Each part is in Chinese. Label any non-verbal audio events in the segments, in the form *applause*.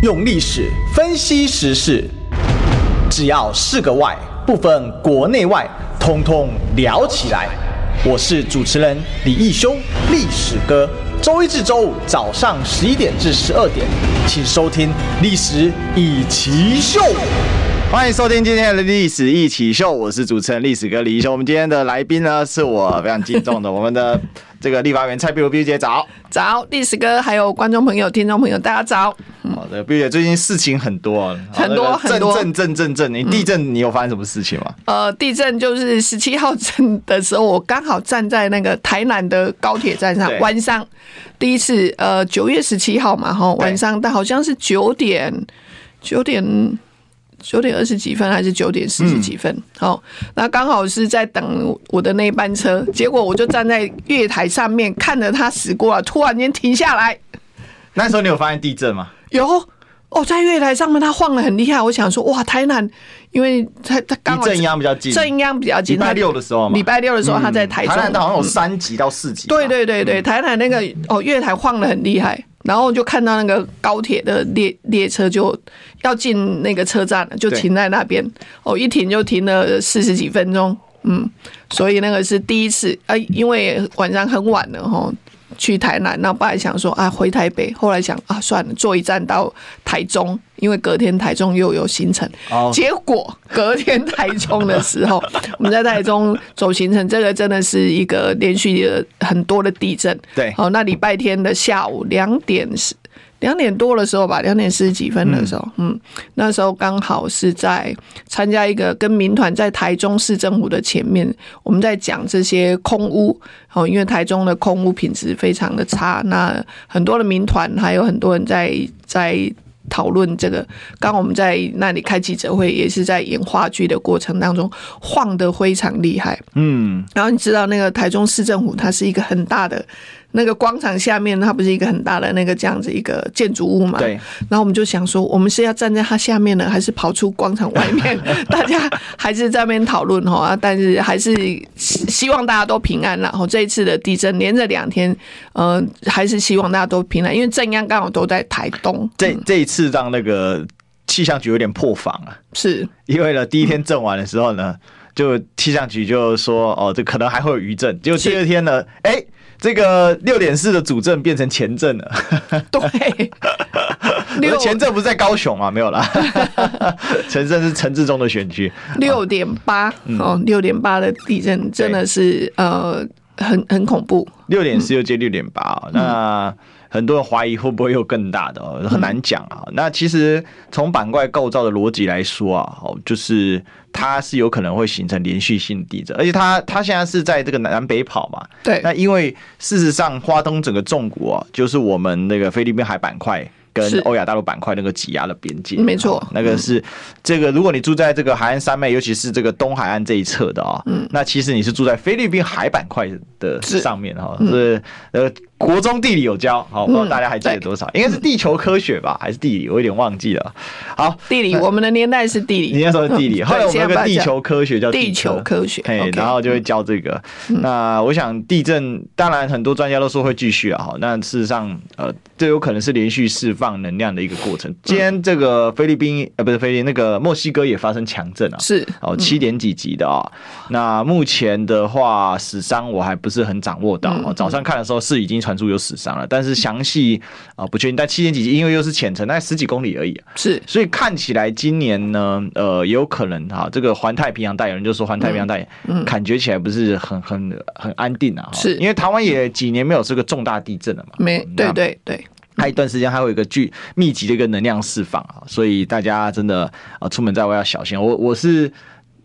用历史分析时事，只要是个“外”，不分国内外，通通聊起来。我是主持人李义修，历史哥。周一至周五早上十一点至十二点，请收听《历史一奇秀》。欢迎收听今天的历史一起秀，我是主持人历史哥李义修。我们今天的来宾呢，是我非常敬重的我们的 *laughs* 这个立法委员蔡壁如壁如姐早早，历史哥还有观众朋友、听众朋友，大家早。好的，壁如姐最近事情很多，很多很多，震震震震，你地震你有发生什么事情吗？呃，地震就是十七号震的时候，我刚好站在那个台南的高铁站上，晚上第一次，呃，九月十七号嘛，哈，晚上但好像是九点九点。九点二十几分还是九点四十几分？好、嗯，那刚好是在等我的那一班车，结果我就站在月台上面看着它驶过来，突然间停下来。那时候你有发现地震吗？有哦，在月台上面它晃得很厉害。我想说，哇，台南，因为它它刚好震央比较近，震央比较近。礼拜六的时候嘛，礼拜六的时候它在台中，台南好像有三级到四级。对对对对，台南那个哦，月台晃得很厉害。然后就看到那个高铁的列列车就要进那个车站了，就停在那边。哦，一停就停了四十几分钟。嗯，所以那个是第一次。哎，因为晚上很晚了哈。去台南，那本来想说啊回台北，后来想啊算了，坐一站到台中，因为隔天台中又有行程。Oh. 结果隔天台中的时候，*laughs* 我们在台中走行程，这个真的是一个连续的很多的地震。对，好，那礼拜天的下午两点是。两点多的时候吧，两点四十几分的时候，嗯，嗯，那时候刚好是在参加一个跟民团在台中市政府的前面，我们在讲这些空屋，哦，因为台中的空屋品质非常的差，那很多的民团还有很多人在在讨论这个。刚我们在那里开记者会，也是在演话剧的过程当中晃得非常厉害，嗯，然后你知道那个台中市政府它是一个很大的。那个广场下面，它不是一个很大的那个这样子一个建筑物嘛？对。然后我们就想说，我们是要站在它下面呢，还是跑出广场外面？*laughs* 大家还是在那边讨论哈。但是还是希望大家都平安。然后这一次的地震连着两天，呃，还是希望大家都平安，因为震央刚好都在台东。这这一次让那个气象局有点破防啊。是。因为呢，第一天震完的时候呢，就气象局就说，哦，这可能还会有余震。结果第二天呢，哎。这个六点四的主阵变成前阵了。*laughs* 对，*laughs* 我的前阵不是在高雄啊？没有啦，*laughs* 前震是陈志忠的选区。六点八哦，六点八的地震真的是呃很很恐怖。六点四又接六点八，那。很多人怀疑会不会有更大的，很难讲啊。那其实从板块构造的逻辑来说啊，哦，就是它是有可能会形成连续性地震，而且它它现在是在这个南北跑嘛。对。那因为事实上，花东整个重谷啊，就是我们那个菲律宾海板块跟欧亚大陆板块那个挤压的边界。没错。那个是这个，如果你住在这个海岸山脉，尤其是这个东海岸这一侧的啊，嗯，那其实你是住在菲律宾海板块的上面哈，是呃。国中地理有教，好，不知道大家还记得多少？嗯、应该是地球科学吧，还是地理？我有点忘记了。好，地理，我们的年代是地理。你那时候是地理，后来我们有个地球科学叫地球科学，嘿，然后就会教这个。嗯、那我想地震，当然很多专家都说会继续啊，好，那事实上，呃，这有可能是连续释放能量的一个过程。今天这个菲律宾，呃，不是菲律宾，那个墨西哥也发生强震啊，是哦，七点几级的啊。那目前的话，死伤我还不是很掌握到。早上看的时候是已经传出有死伤了。但是详细啊不确定，但七点几级，因为又是浅层，大概十几公里而已，是，所以看起来今年呢，呃，也有可能哈，这个环太平洋带，有人就说环太平洋带，嗯，感觉起来不是很很很安定啊，是。因为台湾也几年没有这个重大地震了嘛，没，对对对，还一段时间还有一个巨密集的一个能量释放啊，所以大家真的啊出门在外要小心，我我是。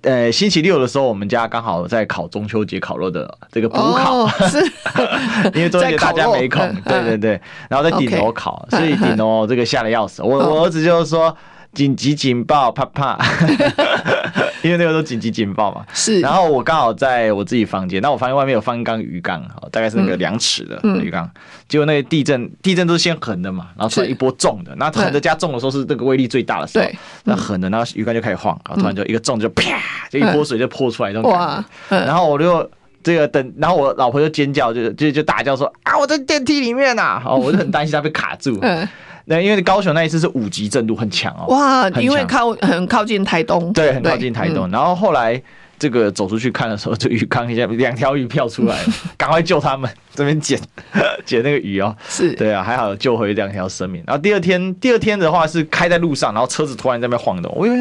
呃，星期六的时候，我们家刚好在烤中秋节烤肉的这个补烤，哦、是。*laughs* 因为中秋节大家没空，对对对，然后在顶楼烤，所以顶楼这个吓得要死。我我儿子就是说紧急警报，啪啪。因为那个时候紧急警报嘛，是。然后我刚好在我自己房间，那我房间外面有放一缸鱼缸，大概是那个两尺的鱼缸。结果那个地震，地震都是先横的嘛，然后突然一波重的，那横的加重的时候是这个威力最大的时候。那横的，然后鱼缸就开始晃，然后突然就一个重就啪，就一波水就泼出来那种感觉。然后我就这个等，然后我老婆就尖叫，就就就大叫说啊，我在电梯里面呐！哦，我就很担心她被卡住。*laughs* 嗯那因为高雄那一次是五级震度，很强哦。哇，因为靠很靠近台东，对，很靠近台东。然后后来这个走出去看的时候，就鱼缸一下两条鱼跳出来了，*laughs* 赶快救他们。这边捡捡 *laughs* 那个鱼哦，是对啊，还好救回两条生命。然后第二天，第二天的话是开在路上，然后车子突然在那边晃动。我以为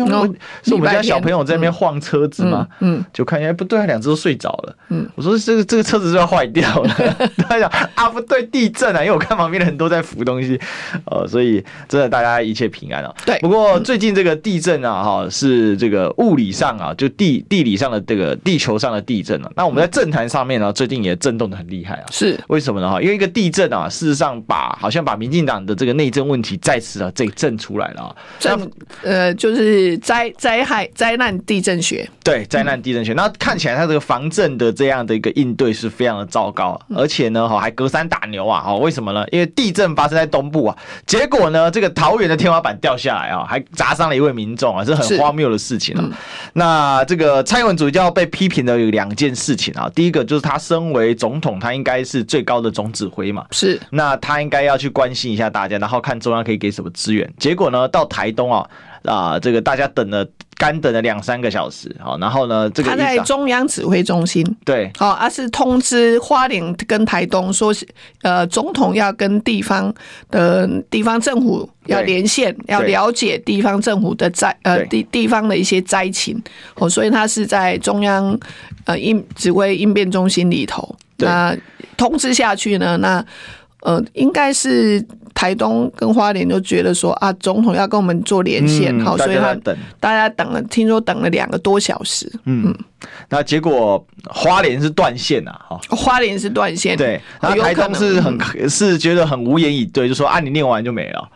是我们家小朋友在那边晃车子嘛？嗯，就看哎不对，两只都睡着了。嗯，我说这个这个车子是要坏掉了。*laughs* 他讲啊，不对，地震啊！因为我看旁边的人都在扶东西，呃，所以真的大家一切平安啊。对，不过最近这个地震啊，哈，是这个物理上啊，就地地理上的这个地球上的地震啊。那我们在政坛上面呢，最近也震动的很厉害啊。是为什么呢？哈，因为一个地震啊，事实上把好像把民进党的这个内政问题再次啊这震出来了啊。震呃，就是灾灾害灾难地震学。对，灾难地震学。那看起来他这个防震的这样的一个应对是非常的糟糕，而且呢，哈还隔山打牛啊。哈，为什么呢？因为地震发生在东部啊，结果呢，这个桃园的天花板掉下来啊，还砸伤了一位民众啊，是很荒谬的事情啊。那这个蔡英文主席要被批评的有两件事情啊，第一个就是他身为总统，他应该是最高的总指挥嘛，是，那他应该要去关心一下大家，然后看中央可以给什么资源。结果呢，到台东啊，啊，这个大家等了干等了两三个小时，好，然后呢，这个他在中央指挥中心，对，好，而是通知花莲跟台东说，呃，总统要跟地方的地方政府要连线，要了解地方政府的灾，呃，地地方的一些灾情，哦，所以他是在中央呃应指挥应变中心里头。那通知下去呢？那呃，应该是台东跟花莲就觉得说啊，总统要跟我们做连线，好、嗯，所以他等大家等了，听说等了两个多小时。嗯，嗯那结果花莲是断线啊，哈，花莲是断线，对，然后台东是很、嗯、是觉得很无言以对，就说啊，你念完就没了。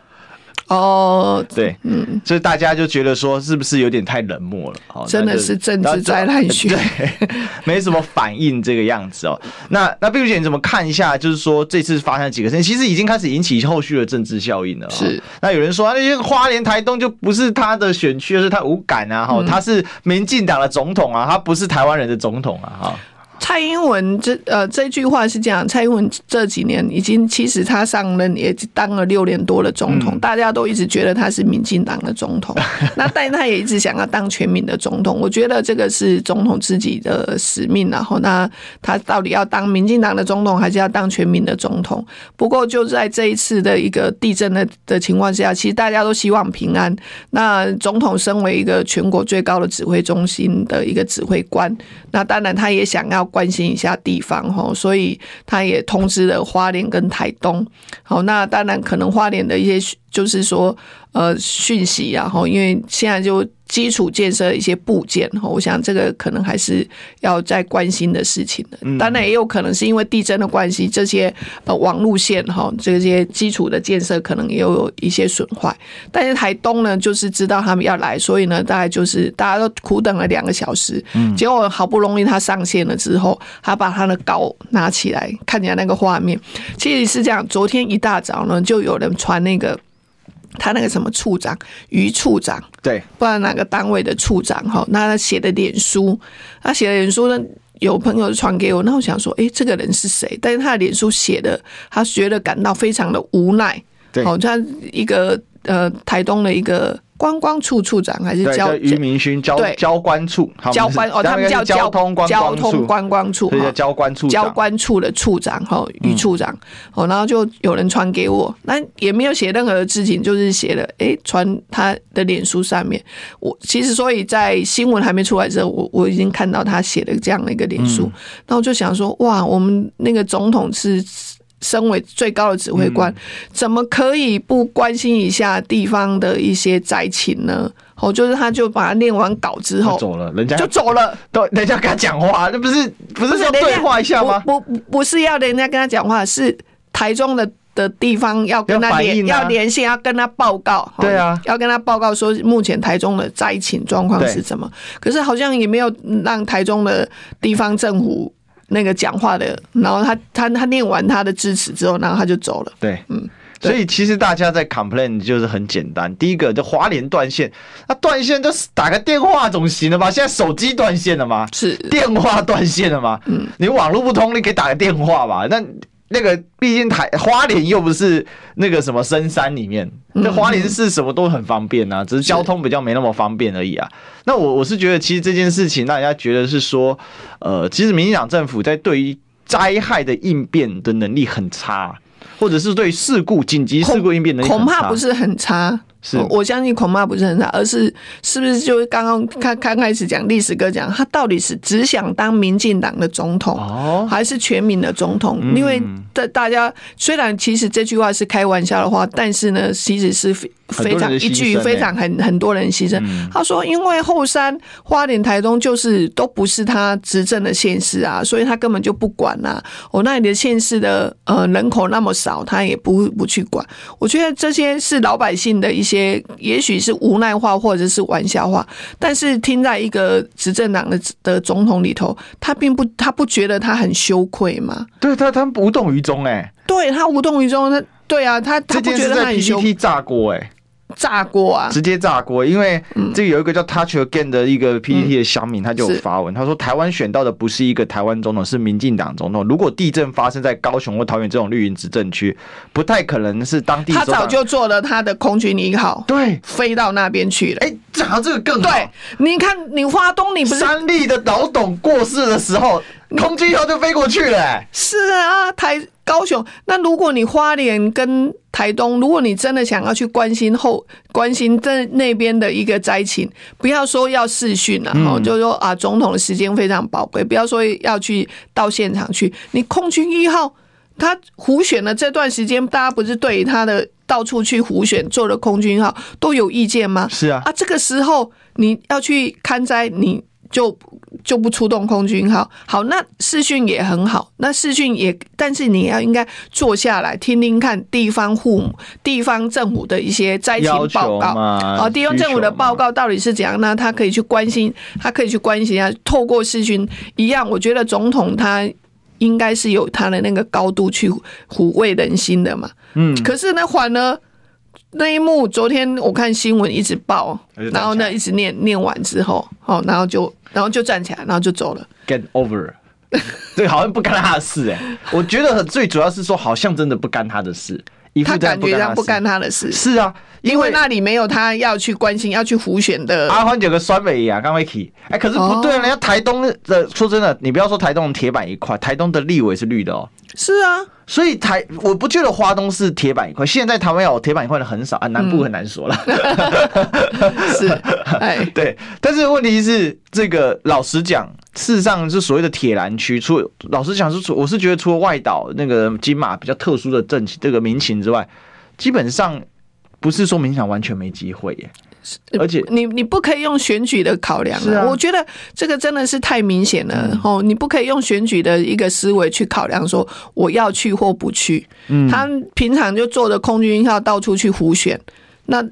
哦，对，嗯，所以大家就觉得说，是不是有点太冷漠了？哦，真的是政治灾难学，对，*laughs* 没什么反应这个样子哦。那那碧如姐，你怎么看一下？就是说这次发生几个事情，其实已经开始引起后续的政治效应了。是，那有人说，那些花莲台东就不是他的选区，而是他无感啊，哈，他是民进党的总统啊，他不是台湾人的总统啊，哈。蔡英文这呃这句话是这样，蔡英文这几年已经其实他上任也当了六年多的总统，大家都一直觉得他是民进党的总统，*laughs* 那但他也一直想要当全民的总统。我觉得这个是总统自己的使命，然后那他到底要当民进党的总统，还是要当全民的总统？不过就在这一次的一个地震的的情况下，其实大家都希望平安。那总统身为一个全国最高的指挥中心的一个指挥官，那当然他也想要。关心一下地方哈，所以他也通知了花莲跟台东。好，那当然可能花莲的一些就是说呃讯息，然后因为现在就。基础建设一些部件，哈我想这个可能还是要再关心的事情的。当然也有可能是因为地震的关系，这些呃网路线哈，这些基础的建设可能也有一些损坏。但是台东呢，就是知道他们要来，所以呢，大概就是大家都苦等了两个小时，结果好不容易他上线了之后，他把他的稿拿起来，看起来那个画面，其实是这样。昨天一大早呢，就有人传那个。他那个什么处长，于处长，对，不知道哪个单位的处长哈，那他写的脸书，他写的脸书呢，有朋友传给我，那我想说，哎，这个人是谁？但是他的脸书写的，他觉得感到非常的无奈，对，好像一个呃台东的一个。观光处处长还是交于民勋交交关处交关哦，他们叫交通交通观光处哈，交关处交关处的处长哈，于处长。哦，然后就有人传给我，那也没有写任何的事情，就是写了哎，传他的脸书上面。我其实所以在新闻还没出来的时候，我我已经看到他写了这样的一个脸书，那我就想说哇，我们那个总统是。身为最高的指挥官，怎么可以不关心一下地方的一些灾情呢？哦，就是他，就把他念完稿之后走了，人家就走了。对，人家跟他讲话，那不是不是要对话一下吗？不不，是要人家跟他讲话，是台中的的地方要跟他联要连线，要跟他报告。对啊，要跟他报告说目前台中的灾情状况是什么。可是好像也没有让台中的地方政府。那个讲话的，然后他他他念完他的致辞之后，然后他就走了。对，嗯，所以其实大家在 complain 就是很简单，第一个就华联断线，那断线就是打个电话总行了吧？现在手机断线了吗？是，电话断线了吗？嗯，你网络不通，你可以打个电话吧？那那个毕竟台花莲又不是那个什么深山里面，那花莲是什么都很方便啊，只是交通比较没那么方便而已啊。那我我是觉得，其实这件事情让人家觉得是说，呃，其实民进党政府在对于灾害的应变的能力很差，或者是对事故紧急事故应变能力恐怕不是很差。是，我相信恐怕不是很差，而是是不是就刚刚开刚开始讲历史哥讲，他到底是只想当民进党的总统，还是全民的总统？因为大大家虽然其实这句话是开玩笑的话，但是呢，其实是非常一句非常很很多人牺牲。他说，因为后山、花莲、台东就是都不是他执政的县市啊，所以他根本就不管啊。我那里的县市的呃人口那么少，他也不不去管。我觉得这些是老百姓的一些。些也许是无奈话或者是玩笑话，但是听在一个执政党的的总统里头，他并不他不觉得他很羞愧吗？对他，他无动于衷哎，对他无动于衷，他对啊，他他不觉得他很羞愧，炸锅哎。炸锅啊！直接炸锅，因为这个有一个叫 Touch Again 的一个 PPT 的乡民，他就有发文，他说台湾选到的不是一个台湾总统，是民进党总统。如果地震发生在高雄或桃园这种绿营执政区，不太可能是当地。他早就做了他的空军一号，对，飞到那边去了。哎，讲到这个更好。对，你看你花东，你不是三立的老董过世的时候，空军一号就飞过去了。哎，是啊，台。高雄，那如果你花莲跟台东，如果你真的想要去关心后关心在那边的一个灾情，不要说要视讯了哈，就是说啊，总统的时间非常宝贵，不要说要去到现场去。你空军一号他胡选了这段时间，大家不是对他的到处去胡选做的空军一号都有意见吗？是啊，啊，这个时候你要去看灾，你。就就不出动空军号，好，那视讯也很好，那视讯也，但是你要应该坐下来听听看地方户母、地方政府的一些灾情报告，好，地方政府的报告到底是怎样呢？他可以去关心，他可以去关心一下，透过视讯一样，我觉得总统他应该是有他的那个高度去抚慰人心的嘛，嗯，可是呢，反而。那一幕，昨天我看新闻一直报，然后呢，一直念念完之后，哦，然后就然后就站起来，然后就走了。Get over，对 *laughs* 好像不干他的事哎。我觉得最主要是说，好像真的不干他的事。他感觉上不干他的事。是啊，因为那里没有他要去关心、要去胡选的。阿欢有个酸梅啊，刚刚提，哎，可是不对，人家台东的，说真的，你不要说台东铁板一块，台东的立委是绿的哦。是啊，所以台我不觉得花东是铁板一块。现在台湾有铁板一块的很少啊，南部很难说了。嗯、*laughs* 是，哎，*laughs* 对。但是问题是，这个老实讲，事实上是所谓的铁蓝区。除老实讲是除，我是觉得除了外岛那个金马比较特殊的政情，这个民情之外，基本上不是说民想完全没机会耶。而且你你不可以用选举的考量啊，我觉得这个真的是太明显了哦，你不可以用选举的一个思维去考量说我要去或不去。嗯，他平常就坐着空军一号到处去胡选，那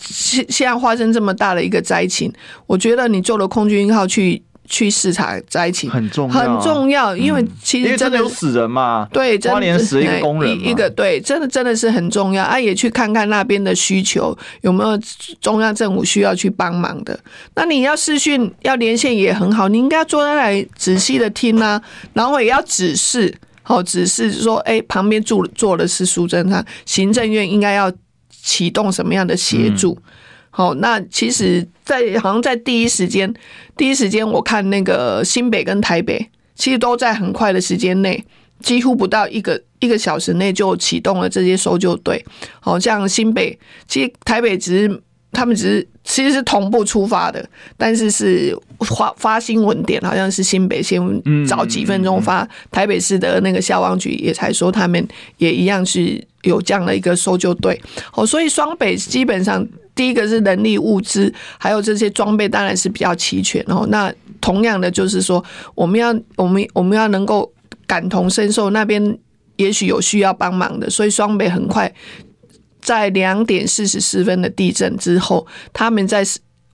现现在发生这么大的一个灾情，我觉得你坐了空军一号去。去视察灾情很重要，很重要，因为其实真的有死人嘛，对，花莲死一个工人，一个对，真的真的是很重要啊！也去看看那边的需求有没有中央政府需要去帮忙的。那你要视讯要连线也很好，你应该坐在那里仔细的听啊，然后也要指示，好指示说，哎、欸，旁边住坐的是苏贞昌，行政院应该要启动什么样的协助。嗯好，那其实，在好像在第一时间，第一时间我看那个新北跟台北，其实都在很快的时间内，几乎不到一个一个小时内就启动了这些搜救队。好像新北，其实台北只是他们只是其实是同步出发的，但是是发发新闻点好像是新北先早几分钟发，台北市的那个消防局也才说他们也一样是有这样的一个搜救队。哦，所以双北基本上。第一个是人力物资，还有这些装备当然是比较齐全哦。那同样的就是说，我们要我们我们要能够感同身受，那边也许有需要帮忙的，所以双北很快在两点四十四分的地震之后，他们在。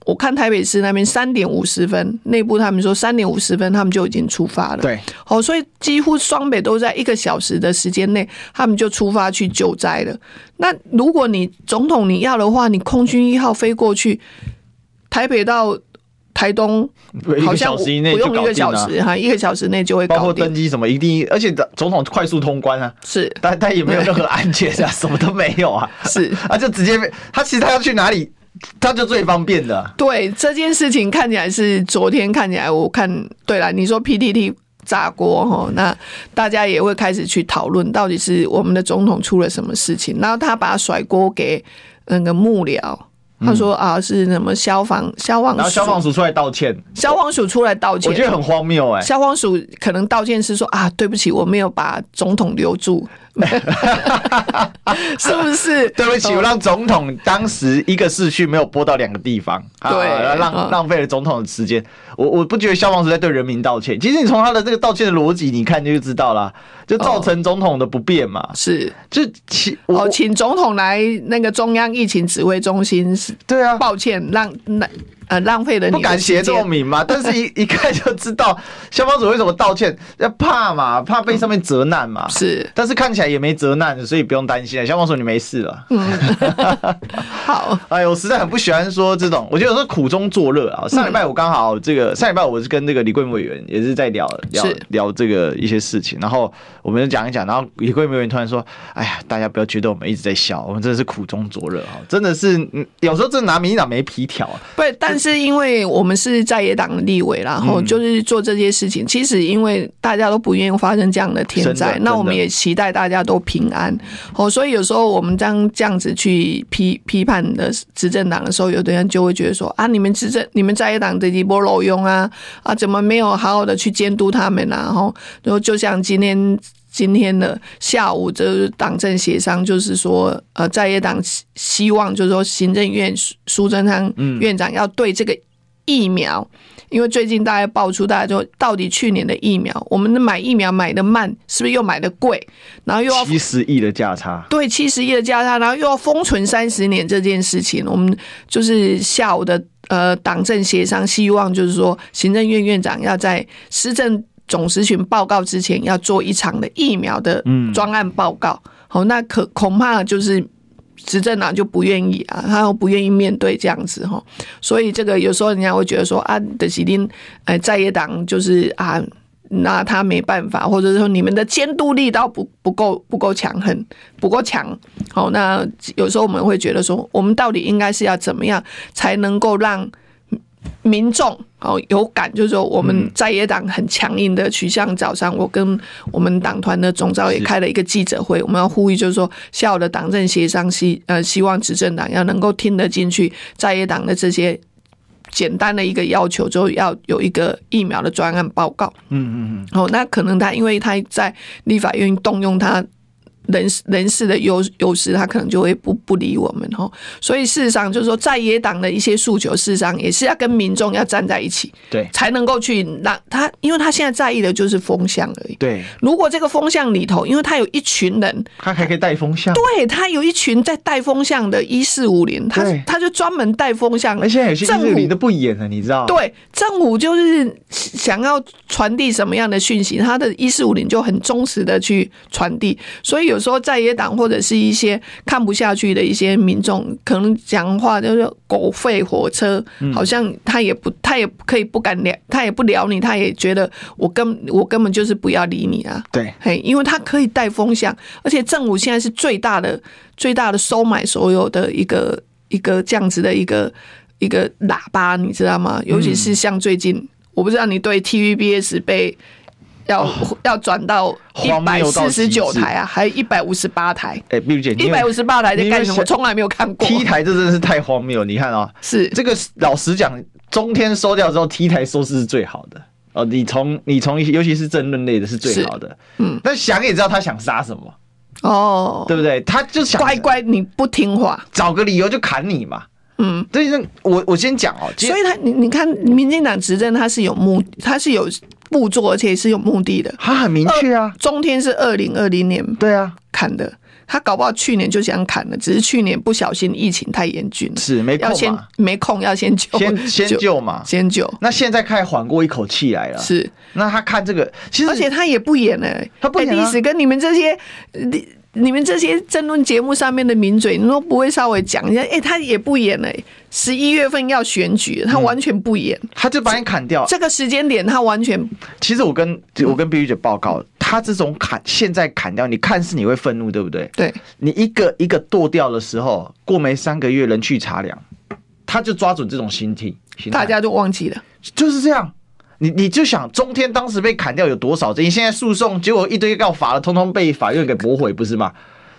我看台北市那边三点五十分，内部他们说三点五十分他们就已经出发了。对，好，所以几乎双北都在一个小时的时间内，他们就出发去救灾了。那如果你总统你要的话，你空军一号飞过去，台北到台东好像不用一个小时哈，一个小时内就会。包括登机什么，一定而且总统快速通关啊，是，但但也没有任何安检啊，什么都没有啊，*laughs* 是，啊就直接他其实他要去哪里，他就最方便的。对这件事情看起来是昨天看起来，我看对了，你说 PTT 炸锅哈，那大家也会开始去讨论，到底是我们的总统出了什么事情，然后他把甩锅给那个幕僚。他说啊，是什么消防消防署，然后消防署出来道歉，消防署出来道歉，我觉得很荒谬哎。消防署可能道歉是说啊，对不起，我没有把总统留住。*laughs* 是不是？对不起，我让总统当时一个市区没有播到两个地方，对，浪浪费了总统的时间。我我不觉得消防是在对人民道歉。其实你从他的这个道歉的逻辑，你看就知道啦，就造成总统的不便嘛。是，就请我请总统来那个中央疫情指挥中心。对啊，抱歉，让那。呃，浪费了你不敢写这么明嘛？*laughs* 但是一一看就知道消防组为什么道歉，要怕嘛，怕被上面责难嘛。*laughs* 是，但是看起来也没责难，所以不用担心。消防署你没事了。嗯，*laughs* 好。哎呦，我实在很不喜欢说这种，我觉得有时候苦中作乐啊。上礼拜我刚好这个，上礼拜我是跟那个李桂美委员也是在聊聊聊这个一些事情，然后我们就讲一讲，然后李桂美委员突然说：“哎呀，大家不要觉得我们一直在笑，我们真的是苦中作乐啊，真的是，有时候真的拿民进党没皮条啊。”不，但。但是因为我们是在野党的立委，然后就是做这些事情。其实因为大家都不愿意发生这样的天灾，那我们也期待大家都平安。哦，所以有时候我们这样这样子去批批判的执政党的时候，有的人就会觉得说啊，你们执政，你们在野党的一波漏用啊啊，怎么没有好好的去监督他们啊？然后，然后就像今天。今天的下午，就是党政协商，就是说，呃，在野党希望，就是说，行政院苏贞昌院长要对这个疫苗，因为最近大家爆出，大家说到底去年的疫苗，我们的买疫苗买的慢，是不是又买的贵？然后又要七十亿的价差，对，七十亿的价差，然后又要封存三十年这件事情，我们就是下午的呃党政协商，希望就是说，行政院院长要在施政。总时群报告之前要做一场的疫苗的专案报告，好，那可恐怕就是执政党就不愿意啊，他又不愿意面对这样子哈，所以这个有时候人家会觉得说啊，的喜丁哎在野党就是啊，那他没办法，或者说你们的监督力道不不够不够强横，不够强，好，那有时候我们会觉得说，我们到底应该是要怎么样才能够让民众哦有感，就是说我们在野党很强硬的取向。早上我跟我们党团的总召也开了一个记者会，我们要呼吁，就是说下午的党政协商希呃希望执政党要能够听得进去在野党的这些简单的一个要求，就要有一个疫苗的专案报告。嗯嗯嗯。哦，那可能他因为他在立法院动用他。人人事的优优势，他可能就会不不理我们哈，所以事实上就是说，在野党的一些诉求，事实上也是要跟民众要站在一起，对，才能够去让他，因为他现在在意的就是风向而已。对，如果这个风向里头，因为他有一群人，他还可以带风向，对他有一群在带风向的一四五零，他他就专门带风向，而且有些一四五零都不演了，你知道？对，政府就是想要传递什么样的讯息，他的一四五零就很忠实的去传递，所以有。时候在野党或者是一些看不下去的一些民众，可能讲话就是狗吠火车，好像他也不，他也可以不敢聊，他也不聊你，他也觉得我根我根本就是不要理你啊。对，嘿，因为他可以带风向，而且政府现在是最大的最大的收买所有的一个一个这样子的一个一个喇叭，你知道吗？尤其是像最近，我不知道你对 TVBS 被。要、哦、要转到一百四十九台啊，还有一百五十八台。哎、欸，碧如姐，一百五十八台在干什么？我从来没有看过。T 台这真的是太荒谬了，你看啊、喔，是这个老实讲，中天收掉之后，T 台收视是最好的哦。你从你从尤其是政论类的是最好的，嗯。但想也知道他想杀什么哦，对不对？他就想乖乖你不听话，找个理由就砍你嘛。嗯，所以我我先讲哦、喔，所以他你你看，民进党执政他是有目，他是有。步骤，而且是有目的的。他很明确啊，中天是二零二零年对啊。砍的，他搞不好去年就想砍了，只是去年不小心疫情太严峻了，是没空要先没空要先救，先先救嘛，先救。那现在开始缓过一口气来了，是。那他看这个，其实而且他也不演了，他不演历、啊、史跟你们这些你们这些争论节目上面的名嘴，你都不会稍微讲一下？哎、欸，他也不演了、欸，十一月份要选举，他完全不演，嗯、他就把你砍掉。这个时间点，他完全。其实我跟我跟碧玉姐报告，他这种砍现在砍掉，你看似你会愤怒，对不对？对，你一个一个剁掉的时候，过没三个月人去茶凉，他就抓准这种心态，大家都忘记了，就是这样。你你就想中天当时被砍掉有多少？你现在诉讼结果一堆告罚了，通通被法院给驳回，不是吗？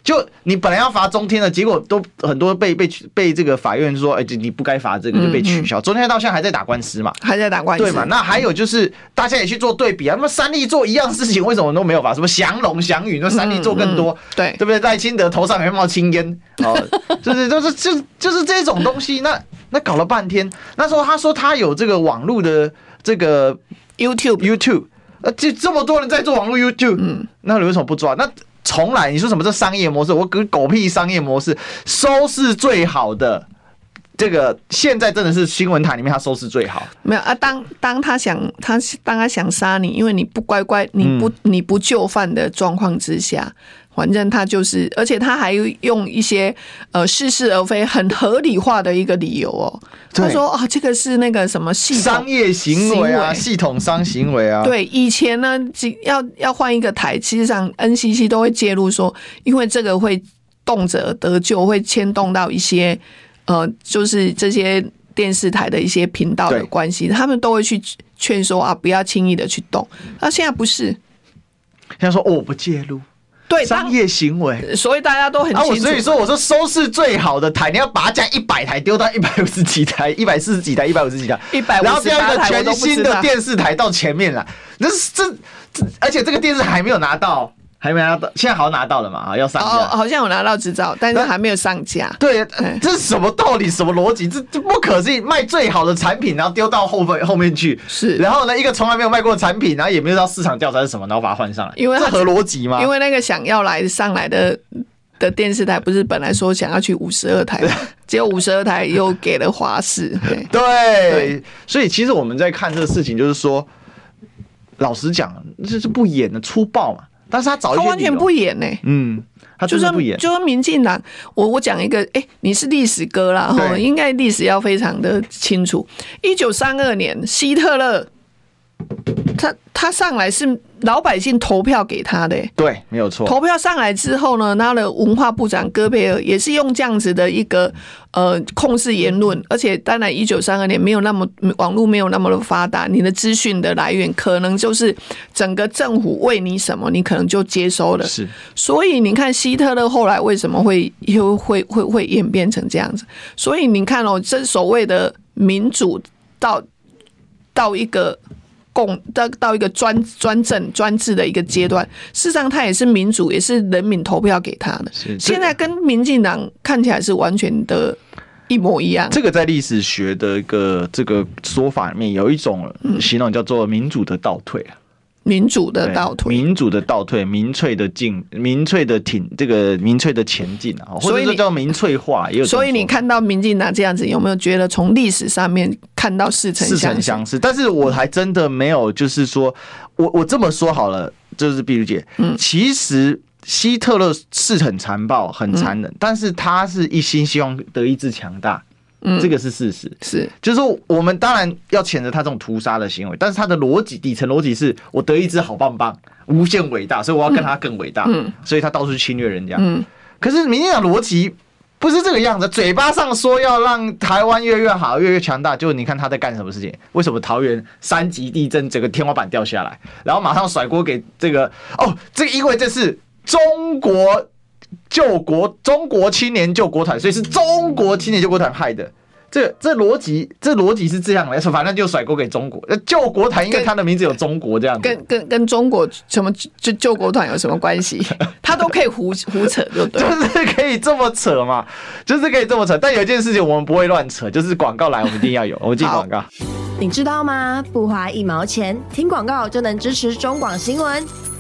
就你本来要罚中天的，结果都很多被被被这个法院说，哎，你不该罚这个就被取消。中天到现在还在打官司嘛？还在打官司，对嘛？那还有就是大家也去做对比啊，那么三立做一样事情，为什么都没有罚？什么祥龙、祥宇，那三立做更多，对对不对？赖清德头上还冒青烟，哦，*laughs* 就是就是就就是这种东西，那那搞了半天，那时候他说他有这个网络的这个。YouTube YouTube，呃，这这么多人在做网络 YouTube，嗯，那你为什么不抓？那从来你说什么这商业模式？我跟狗屁商业模式，收视最好的这个现在真的是新闻台里面，他收视最好。没有啊，当当他想他当他想杀你，因为你不乖乖，你不你不就范的状况之下。反正他就是，而且他还用一些呃似是而非、很合理化的一个理由哦。他说啊，这个是那个什么系统商业行为啊，系统商行为啊。对，以前呢，要要换一个台，其实上 NCC 都会介入说，因为这个会动辄得咎，会牵动到一些呃，就是这些电视台的一些频道的关系，他们都会去劝说啊，不要轻易的去动。那现在不是，现在说我不介入。对商业行为，所以大家都很清楚。啊，所以说我说收视最好的台，你要把它加一百台丢到一百五十几台、*laughs* 一百四十几台、一百五十几台，一百然后调一个全新的电视台到前面来。那是这，而且这个电视还没有拿到。还没拿到，现在好像拿到了嘛？啊，要上架，哦，好像有拿到执照，但是还没有上架。对，这是什么道理？什么逻辑？这这不可思议！卖最好的产品，然后丢到后面后面去，是。然后呢，一个从来没有卖过的产品，然后也没有到市场调查是什么，然后把它换上来，因为这合逻辑吗？因为那个想要来上来的的电视台，不是本来说想要去五十二台，结果五十二台又给了华视。*laughs* 对对，对，所以其实我们在看这个事情，就是说，老实讲，这是不演的粗暴嘛。但是他早他完全不演呢、欸，嗯，他就是不演，就说民进党，我我讲一个，哎、欸，你是历史哥啦，哈，应该历史要非常的清楚。一九三二年，希特勒。他他上来是老百姓投票给他的，对，没有错。投票上来之后呢，他的文化部长戈培尔也是用这样子的一个呃控制言论，而且当然一九三二年没有那么网络没有那么的发达，你的资讯的来源可能就是整个政府为你什么，你可能就接收了。是，所以你看希特勒后来为什么会又会会会演变成这样子？所以你看哦，这所谓的民主到到一个。共到到一个专专政专制的一个阶段，事实上他也是民主，也是人民投票给他的。现在跟民进党看起来是完全的一模一样。这个在历史学的一个这个说法里面，有一种形容叫做民主的倒退啊。民主的倒退，民主的倒退，民粹的进，民粹的挺，这个民粹的前进啊，或者说叫民粹化，也有。所以你看到民进党这样子，有没有觉得从历史上面看到似曾似曾相识？但是我还真的没有，就是说我我这么说好了，就是碧如姐，嗯，其实希特勒是很残暴、很残忍，但是他是一心希望德意志强大。嗯，这个是事实，是，就是说，我们当然要谴责他这种屠杀的行为，但是他的逻辑底层逻辑是我得一只好棒棒，无限伟大，所以我要跟他更伟大，嗯，所以他到处去侵略人家，嗯，可是民进党逻辑不是这个样子，嘴巴上说要让台湾越越好，越越强大，就你看他在干什么事情？为什么桃园三级地震，整个天花板掉下来，然后马上甩锅给这个？哦，这个因为这是中国。救国，中国青年救国团，所以是中国青年救国团害的。这这逻辑，这逻辑是这样的，反正就甩锅给中国。那救国团，因为他的名字有中国这样子，跟跟跟中国什么救救国团有什么关系？*laughs* 他都可以胡胡扯，就对，就是可以这么扯嘛，就是可以这么扯。但有一件事情我们不会乱扯，就是广告来，我们一定要有，*laughs* 我们进广告。你知道吗？不花一毛钱，听广告就能支持中广新闻。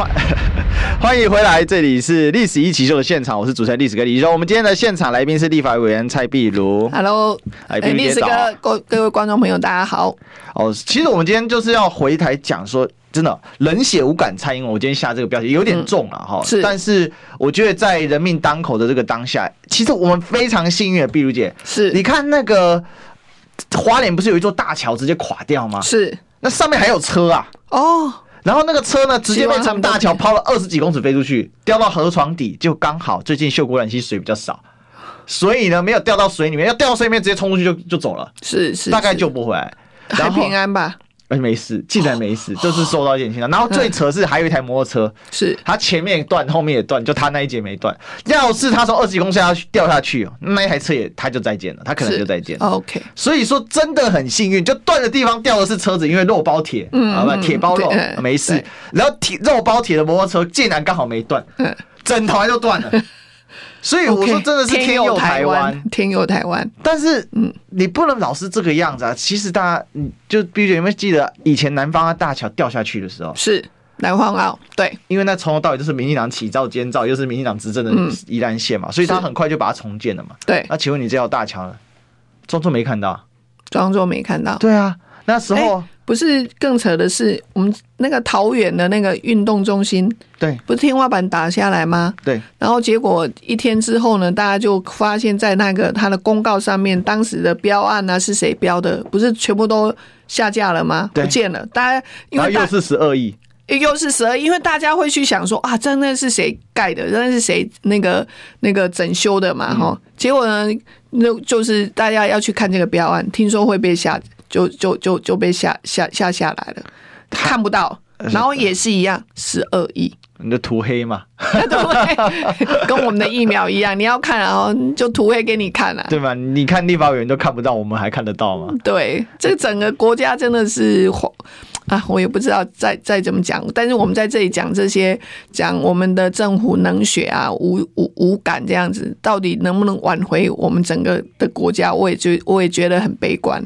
欢 *laughs* 欢迎回来，这里是《历史一起秀》的现场，我是主持人历史哥李易修。我们今天的现场来宾是立法委员蔡壁如。Hello，哎，历史哥，各各位观众朋友，大家好。哦，其实我们今天就是要回台讲说。真的冷血无感，蔡英文，我今天下这个标题有点重了哈。是，但是我觉得在人命当口的这个当下，其实我们非常幸运的，壁如姐，是你看那个花莲不是有一座大桥直接垮掉吗？是，那上面还有车啊。哦，然后那个车呢，直接被从大桥抛了二十几公尺飞出去，掉到河床底，就刚好最近秀姑峦溪水比较少，所以呢没有掉到水里面，要掉到水里面直接冲出去就就走了。是是，大概救不回来，还平安吧。哎，没事，竟然没事，就是受到一点轻伤。然后最扯是还有一台摩托车，是他前面断，后面也断，就他那一节没断。要是他从二十几公尺下掉下去，那一台车也他就再见了，他可能就再见了。OK，所以说真的很幸运，就断的地方掉的是车子，因为肉包铁，嗯，好吧，铁包肉没事。然后铁肉包铁的摩托车竟然刚好没断，整台都断了。*laughs* 所以我说真的是天佑台湾，天佑台湾。但是，嗯，你不能老是这个样子啊。其实大家，嗯，就比如有没有记得以前南方的大桥掉下去的时候，是南方澳，对，因为那从头到尾都是民进党起造监造，又是民进党执政的宜兰县嘛，所以他很快就把它重建了嘛。对，那请问你这条大桥呢？装作没看到，装作没看到。对啊，那时候。不是更扯的是，我们那个桃园的那个运动中心，对，不是天花板打下来吗？对，然后结果一天之后呢，大家就发现，在那个他的公告上面，当时的标案啊是谁标的？不是全部都下架了吗？不见了，大家因为又是十二亿，又是十二亿，因为大家会去想说啊，真的是谁盖的？真的是谁那个那个整修的嘛？哈、嗯，结果呢，那就是大家要去看这个标案，听说会被下。就就就就被下下下下来了，看不到，然后也是一样，十二亿。你的涂黑嘛？对，*laughs* 跟我们的疫苗一样，你要看，然后就涂黑给你看了，对吧？你看立法委员都看不到，我们还看得到吗？对，这整个国家真的是啊，我也不知道再再怎么讲，但是我们在这里讲这些，讲我们的政府冷血啊，无无无感这样子，到底能不能挽回我们整个的国家？我也觉我也觉得很悲观。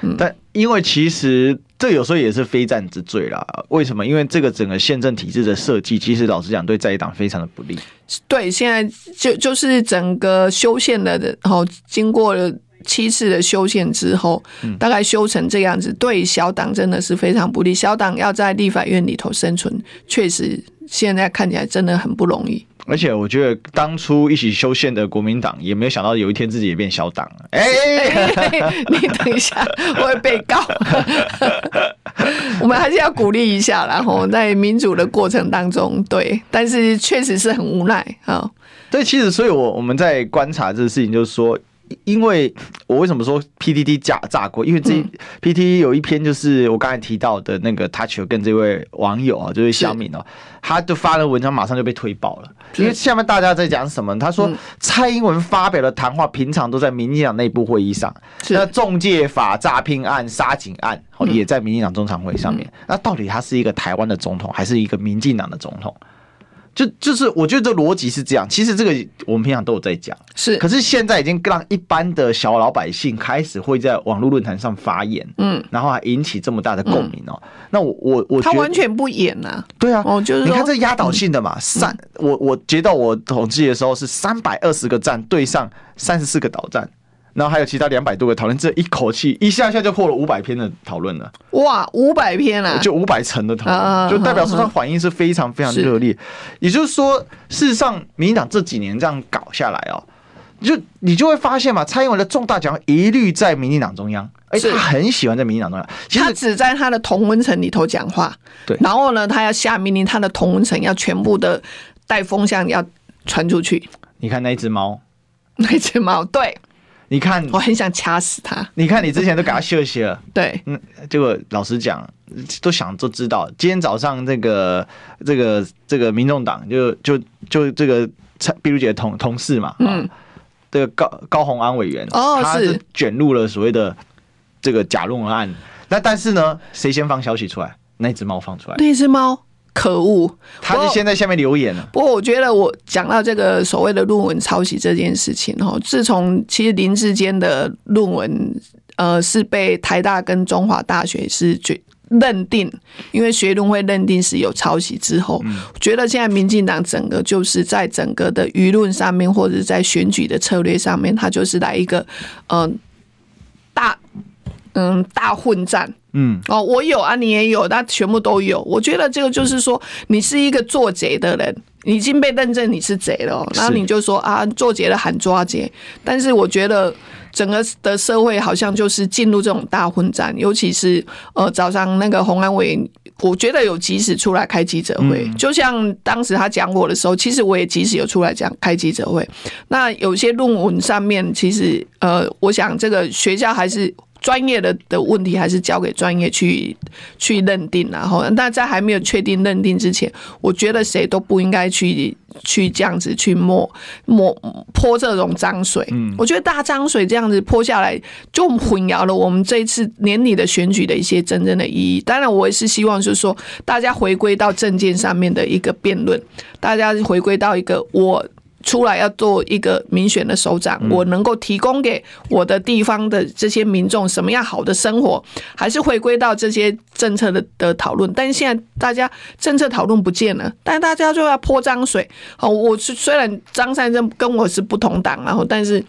嗯，但因为其实这有时候也是非战之罪啦。为什么？因为这个整个宪政体制的设计，其实老实讲，对在野党非常的不利。对，现在就就是整个修宪的，然后经过了七次的修宪之后，大概修成这样子，对小党真的是非常不利。小党要在立法院里头生存，确实现在看起来真的很不容易。而且我觉得当初一起修宪的国民党也没有想到有一天自己也变小党了。*laughs* 哎，你等一下，我会被告。*laughs* 我们还是要鼓励一下，然后在民主的过程当中，对，但是确实是很无奈啊。对，其实所以，我我们在观察这个事情，就是说。因为我为什么说 PTT 假炸锅？因为这 PTT 有一篇就是我刚才提到的那个 Touch 跟这位网友啊，就是小敏哦，他就发了文章，马上就被推爆了。因为下面大家在讲什么？他说蔡英文发表的谈话，平常都在民进党内部会议上，那中介法诈骗案、杀警案，也在民进党中常会上面。那到底他是一个台湾的总统，还是一个民进党的总统？就就是，我觉得这逻辑是这样。其实这个我们平常都有在讲，是。可是现在已经让一般的小老百姓开始会在网络论坛上发言，嗯，然后还引起这么大的共鸣哦。那我我我，他完全不演呐。对啊，哦，就是你看这压倒性的嘛，三，我我接到我统计的时候是三百二十个站对上三十四个倒赞。然后还有其他两百多个讨论，这一口气一下下就破了五百篇的讨论了。哇，五百篇啊！就五百层的讨论，就代表说他反应是非常非常热烈。也就是说，事实上，民进党这几年这样搞下来哦，就你就会发现嘛，蔡英文的重大奖一律在民进党中央，而且他很喜欢在民进党中央。其实他只在他的同温层里头讲话，对。然后呢，他要下命令，他的同温层要全部的带风向要传出去。你看那一只猫，*laughs* 那只猫，对。你看，我很想掐死他。你看，你之前都给他休息了，*laughs* 对，嗯，结果老实讲，都想都知道。今天早上这个这个这个民众党就就就这个蔡壁如姐同同事嘛，嗯，这个高高虹安委员，哦，他是卷入了所谓的这个假论文案。那但是呢，谁先放消息出来？那只猫放出来，那只猫，可恶！他就先在下面留言了。不过我觉得我讲到这个所谓的论文抄袭这件事情哈，自从其实林志坚的论文呃是被台大跟中华大学是决认定，因为学伦会认定是有抄袭之后，我觉得现在民进党整个就是在整个的舆论上面，或者在选举的策略上面，他就是来一个嗯、呃、大嗯大混战。嗯，哦，我有啊，你也有，那全部都有。我觉得这个就是说，你是一个做贼的人，已经被认证你是贼了，然后你就说啊，做贼的喊抓贼。但是我觉得整个的社会好像就是进入这种大混战，尤其是呃早上那个洪安伟，我觉得有及时出来开记者会，就像当时他讲我的时候，其实我也及时有出来讲开记者会。那有些论文上面，其实呃，我想这个学校还是。专业的的问题还是交给专业去去认定，然后，那在还没有确定认定之前，我觉得谁都不应该去去这样子去摸摸泼这种脏水。嗯，我觉得大脏水这样子泼下来，就混淆了我们这一次年底的选举的一些真正的意义。当然，我也是希望就是说，大家回归到政见上面的一个辩论，大家回归到一个我。出来要做一个民选的首长，我能够提供给我的地方的这些民众什么样好的生活，还是回归到这些政策的的讨论。但是现在大家政策讨论不见了，但是大家就要泼脏水。哦，我是虽然张善政跟我是不同党，然后但是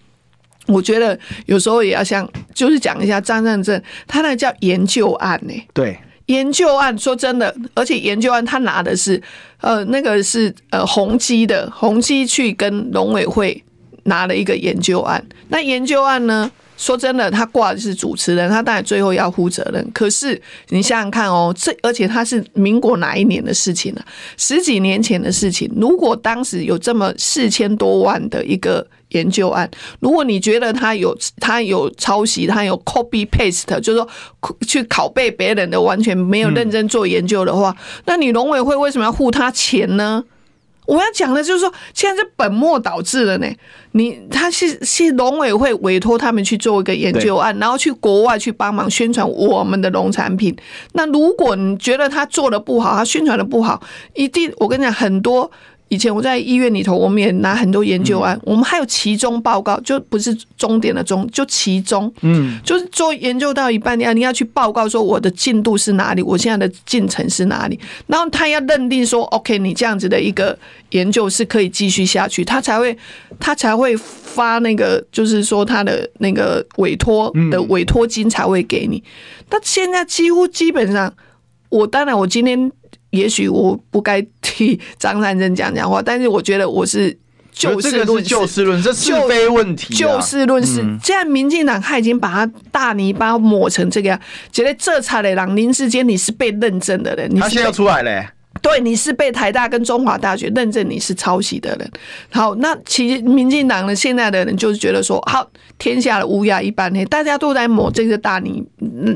我觉得有时候也要像，就是讲一下张善政，他那叫研究案呢、欸。对。研究案，说真的，而且研究案他拿的是，呃，那个是呃宏基的，宏基去跟农委会拿了一个研究案。那研究案呢，说真的，他挂的是主持人，他当然最后要负责任。可是你想想看哦，这而且他是民国哪一年的事情呢？十几年前的事情。如果当时有这么四千多万的一个。研究案，如果你觉得他有他有抄袭，他有 copy paste，就是说去拷贝别人的，完全没有认真做研究的话，嗯、那你农委会为什么要付他钱呢？我要讲的就是说，现在是本末倒置了呢。你他是是农委会委托他们去做一个研究案，然后去国外去帮忙宣传我们的农产品。那如果你觉得他做的不好，他宣传的不好，一定我跟你讲很多。以前我在医院里头，我们也拿很多研究案，我们还有期中报告，就不是终点的终，就期中，嗯，就是做研究到一半，你要你要去报告说我的进度是哪里，我现在的进程是哪里，然后他要认定说，OK，你这样子的一个研究是可以继续下去，他才会他才会发那个，就是说他的那个委托的委托金才会给你。那现在几乎基本上，我当然我今天。也许我不该替张善珍讲讲话，但是我觉得我是就事论事，就事论事，这是非问题。就事论事，这样民进党他已经把他大泥巴抹成这个样，觉得这才的人林志坚你是被认证的人，他现在要出来嘞。对，你是被台大跟中华大学认证你是抄袭的人。好，那其实民进党的现在的人就是觉得说，好，天下的乌鸦一般黑，大家都在抹这个大泥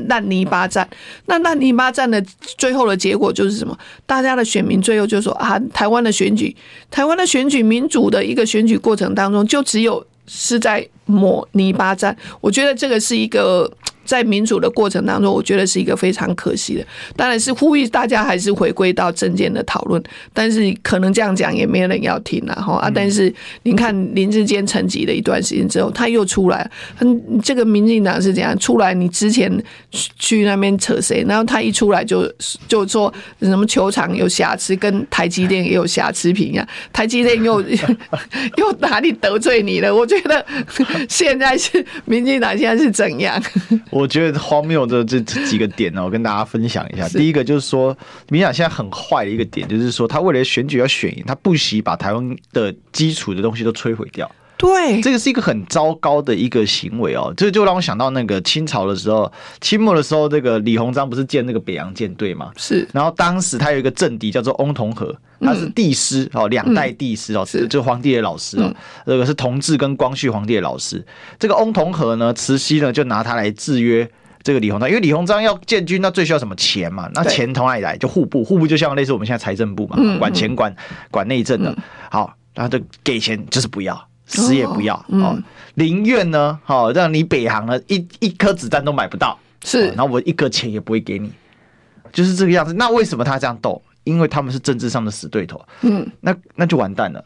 烂泥巴战。那烂泥巴战的最后的结果就是什么？大家的选民最后就说啊，台湾的选举，台湾的选举民主的一个选举过程当中，就只有是在抹泥巴战。我觉得这个是一个。*tsk* 在民主的过程当中，我觉得是一个非常可惜的。当然是呼吁大家还是回归到政见的讨论，但是可能这样讲也没人要听了哈啊！但是您看林志坚沉寂了一段时间之后，他又出来，嗯，这个民进党是怎样出来？你之前去那边扯谁？然后他一出来就 *sniffs* 就说什么球场有瑕疵，跟台积电也有瑕疵品一样？台积电又 *laughs* 又哪里得罪你了？我觉得 *laughs* 现在是民进党现在是怎样？*laughs* 我觉得荒谬的这几个点呢，我跟大家分享一下。第一个就是说，民进党现在很坏的一个点，就是说他为了选举要选赢，他不惜把台湾的基础的东西都摧毁掉。对，这个是一个很糟糕的一个行为哦。这就让我想到那个清朝的时候，清末的时候，这个李鸿章不是建那个北洋舰队嘛？是。然后当时他有一个政敌叫做翁同龢，他是帝师哦，两代帝师哦，是就皇帝的老师哦。这个是同治跟光绪皇帝的老师。这个翁同龢呢，慈禧呢就拿他来制约这个李鸿章，因为李鸿章要建军，那最需要什么钱嘛？那钱从哪里来？就户部，户部就像类似我们现在财政部嘛，管钱管管内政的。好，然后就给钱，就是不要。死也不要哦，宁愿呢，好让你北航呢一一颗子弹都买不到，是，然后我一个钱也不会给你，就是这个样子。那为什么他这样斗？因为他们是政治上的死对头，嗯，那那就完蛋了，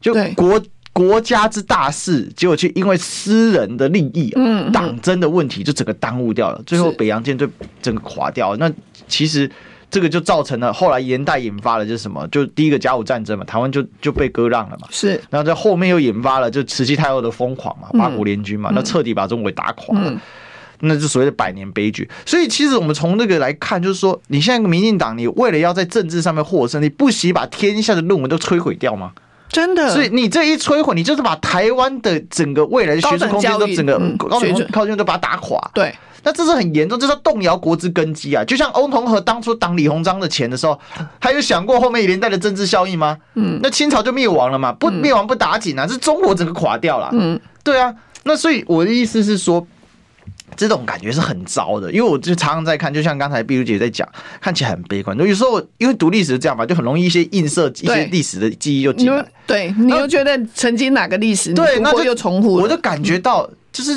就对。国国家之大事，结果却因为私人的利益、啊，嗯嗯。党争的问题，就整个耽误掉了，最后北洋舰队整个垮掉。那其实这个就造成了后来连带引发了就是什么？就第一个甲午战争嘛，台湾就就被割让了嘛。是，然后在后面又引发了就慈禧太后的疯狂嘛，八国联军嘛，那彻底把中国给打垮了。嗯那就所谓的百年悲剧。所以其实我们从那个来看，就是说，你现在民进党，你为了要在政治上面获胜，你不惜把天下的论文都摧毁掉吗？真的。所以你这一摧毁，你就是把台湾的整个未来的学术空间都整个高等教育都把它打垮。对，那这是很严重，这是动摇国之根基啊！就像欧同和当初挡李鸿章的钱的时候，他有想过后面连带的政治效应吗？嗯，那清朝就灭亡了嘛？不灭亡不打紧啊，是中国整个垮掉了。嗯，对啊。那所以我的意思是说。这种感觉是很糟的，因为我就常常在看，就像刚才碧如姐在讲，看起来很悲观。有时候因为读历史是这样嘛，就很容易一些映射一些历史的记忆就进来。对，你又觉得曾经哪个历史对，那就又重复。我就感觉到，就是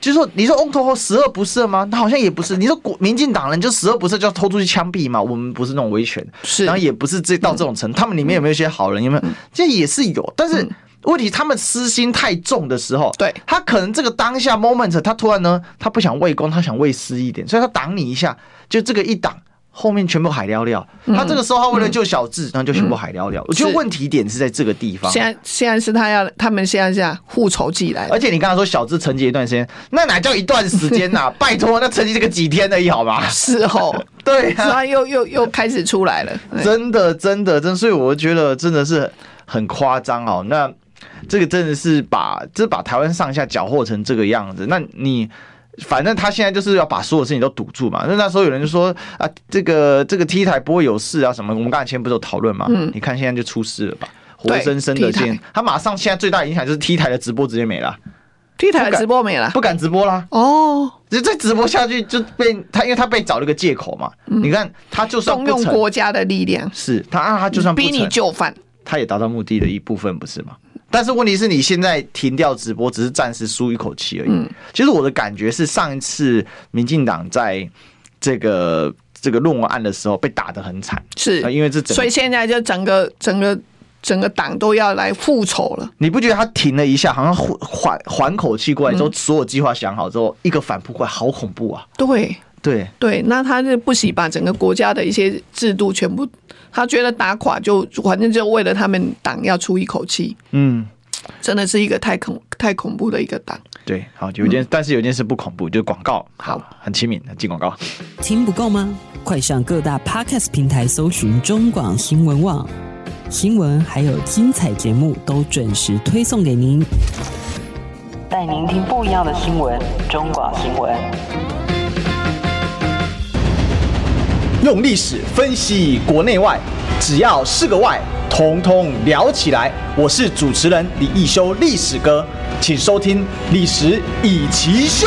就是说，你说翁同龢十恶不赦吗？他好像也不是。你说国民进党人就十恶不赦，就要偷出去枪毙嘛？我们不是那种威权，是，然后也不是这到这种程度。他们里面有没有一些好人？有没有？这也是有，但是。问题，他们私心太重的时候，对，他可能这个当下 moment，他突然呢，他不想为公，他想为私一点，所以他挡你一下，就这个一挡，后面全部海寥寥。他这个时候他为了救小智，然后就全部海寥寥。我觉得问题点是在这个地方。现在现在是他要，他们现在是要复仇记来。而且你刚才说小智沉寂一段时间，那哪叫一段时间呐？*laughs* 拜托，那沉寂这个几天而已，好吗？事后，*laughs* 对啊，他又又又开始出来了。真的，真的，真，所以我觉得真的是很夸张哦。那。这个真的是把，这把台湾上下搅和成这个样子。那你反正他现在就是要把所有事情都堵住嘛。那那时候有人就说啊，这个这个 T 台不会有事啊什么。我们刚才前不是有讨论嘛？嗯，你看现在就出事了吧，活生生的现，他马上现在最大影响就是 T 台的直播直接没了，T 台的直播没了，不敢直播啦。哦，就再直播下去就被他，因为他被找了个借口嘛。你看他就算动用国家的力量，是他啊，他就算逼你就范，他也达到目的的一部分，不是吗？但是问题是你现在停掉直播，只是暂时舒一口气而已。嗯，其实我的感觉是，上一次民进党在这个这个论文案的时候被打得很惨，是因为这整，所以现在就整个整个整个党都要来复仇了。你不觉得他停了一下，好像缓缓口气过来之后，所有计划想好之后，一个反扑过来，好恐怖啊！对。对对，那他就不惜把整个国家的一些制度全部，他觉得打垮就反正就为了他们党要出一口气。嗯，真的是一个太恐太恐怖的一个党。对，好，有一件、嗯，但是有一件事不恐怖，就是广告，好，很亲民，进广告。听不够吗？快上各大 Podcast 平台搜寻中广新闻网新闻，还有精彩节目都准时推送给您，带您听不一样的新闻，中广新闻。用历史分析国内外，只要是个“外”，统统聊起来。我是主持人李易修，历史哥，请收听《历史以奇秀》。